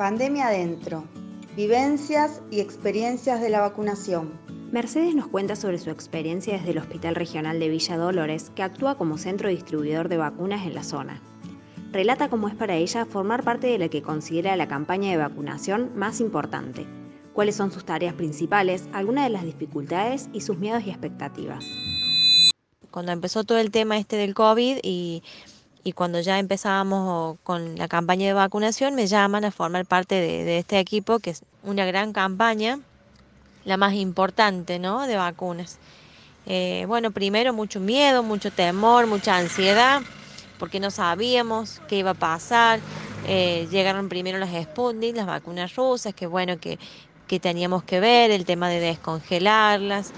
Pandemia adentro. Vivencias y experiencias de la vacunación. Mercedes nos cuenta sobre su experiencia desde el Hospital Regional de Villa Dolores, que actúa como centro distribuidor de vacunas en la zona. Relata cómo es para ella formar parte de la que considera la campaña de vacunación más importante, cuáles son sus tareas principales, algunas de las dificultades y sus miedos y expectativas. Cuando empezó todo el tema este del COVID y, cuando ya empezábamos con la campaña de vacunación, me llaman a formar parte de, este equipo, que es una gran campaña, la más importante, ¿no? De vacunas. Eh, bueno, primero mucho miedo, mucho temor, mucha ansiedad, porque no sabíamos qué iba a pasar. Eh, llegaron primero las Sputnik, las vacunas rusas, que bueno, que, que teníamos que ver, el tema de descongelarlas,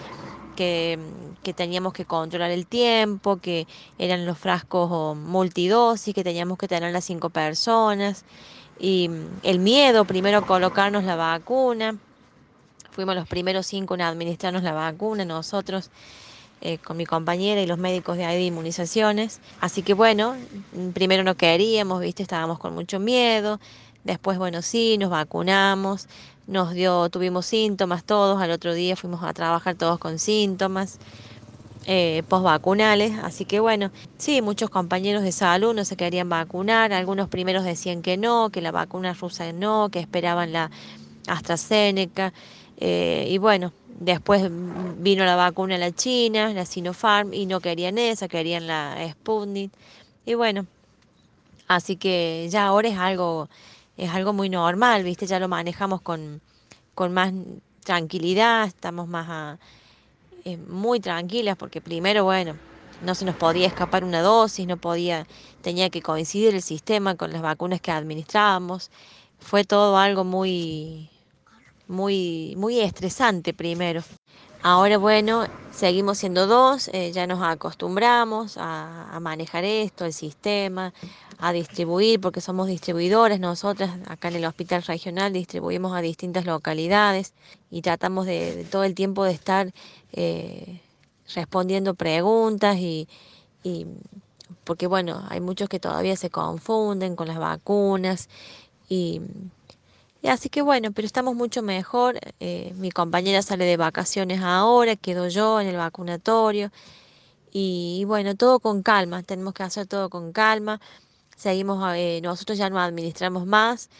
que, teníamos que controlar el tiempo, que eran los frascos multidosis, que teníamos que tener las cinco personas, y el miedo, primero colocarnos la vacuna, fuimos los primeros cinco en administrarnos la vacuna, nosotros. Eh, con mi compañera y los médicos de ahí de inmunizaciones. Así que bueno, primero no queríamos, viste, estábamos con mucho miedo. Después, bueno, sí, nos vacunamos nos dio, tuvimos síntomas todos, al otro día fuimos a trabajar todos con síntomas eh, postvacunales, así que bueno, sí, muchos compañeros de salud no se querían vacunar, algunos primeros decían que no, que la vacuna rusa no, que esperaban la AstraZeneca, eh, y bueno, después vino la vacuna la China, la Sinopharm, y no querían esa, querían la Sputnik, y bueno, así que ya ahora es algo es algo muy normal, ¿viste? Ya lo manejamos con, con más tranquilidad, estamos más eh, muy tranquilas porque primero, bueno, no se nos podía escapar una dosis, no podía, tenía que coincidir el sistema con las vacunas que administrábamos. Fue todo algo muy, muy, muy estresante primero. Ahora, bueno, seguimos siendo dos, eh, ya nos acostumbramos a, manejar esto, el sistema, a distribuir, porque somos distribuidores. Nosotras acá en el hospital regional distribuimos a distintas localidades y tratamos de, todo el tiempo de estar eh, respondiendo preguntas y, porque bueno, hay muchos que todavía se confunden con las vacunas y así que bueno, pero estamos mucho mejor. Eh, mi compañera sale de vacaciones ahora, quedo yo en el vacunatorio. Y, bueno, todo con calma, tenemos que hacer todo con calma. Seguimos, eh, nosotros ya no administramos más,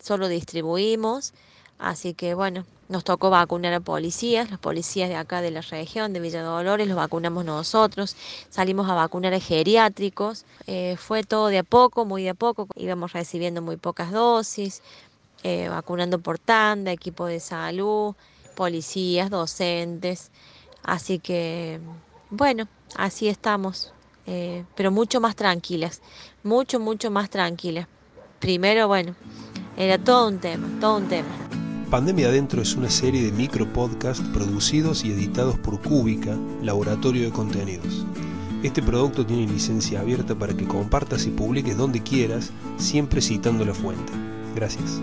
solo distribuimos. Así que bueno, nos tocó vacunar a policías, los policías de acá de la región, de Villa Dolores, los vacunamos nosotros. Salimos a vacunar a geriátricos. Eh, fue todo de a poco, muy de a poco. Íbamos recibiendo muy pocas dosis eh, vacunando por tanda, equipo de salud, policías, docentes. Así que, bueno, así estamos, eh, pero mucho más tranquilas, mucho, mucho más tranquilas. Primero, bueno, era todo un tema, todo un tema. Pandemia Adentro es una serie de micro podcasts producidos y editados por Cúbica, laboratorio de contenidos. Este producto tiene licencia abierta para que compartas y publiques donde quieras, siempre citando la fuente. Gracias.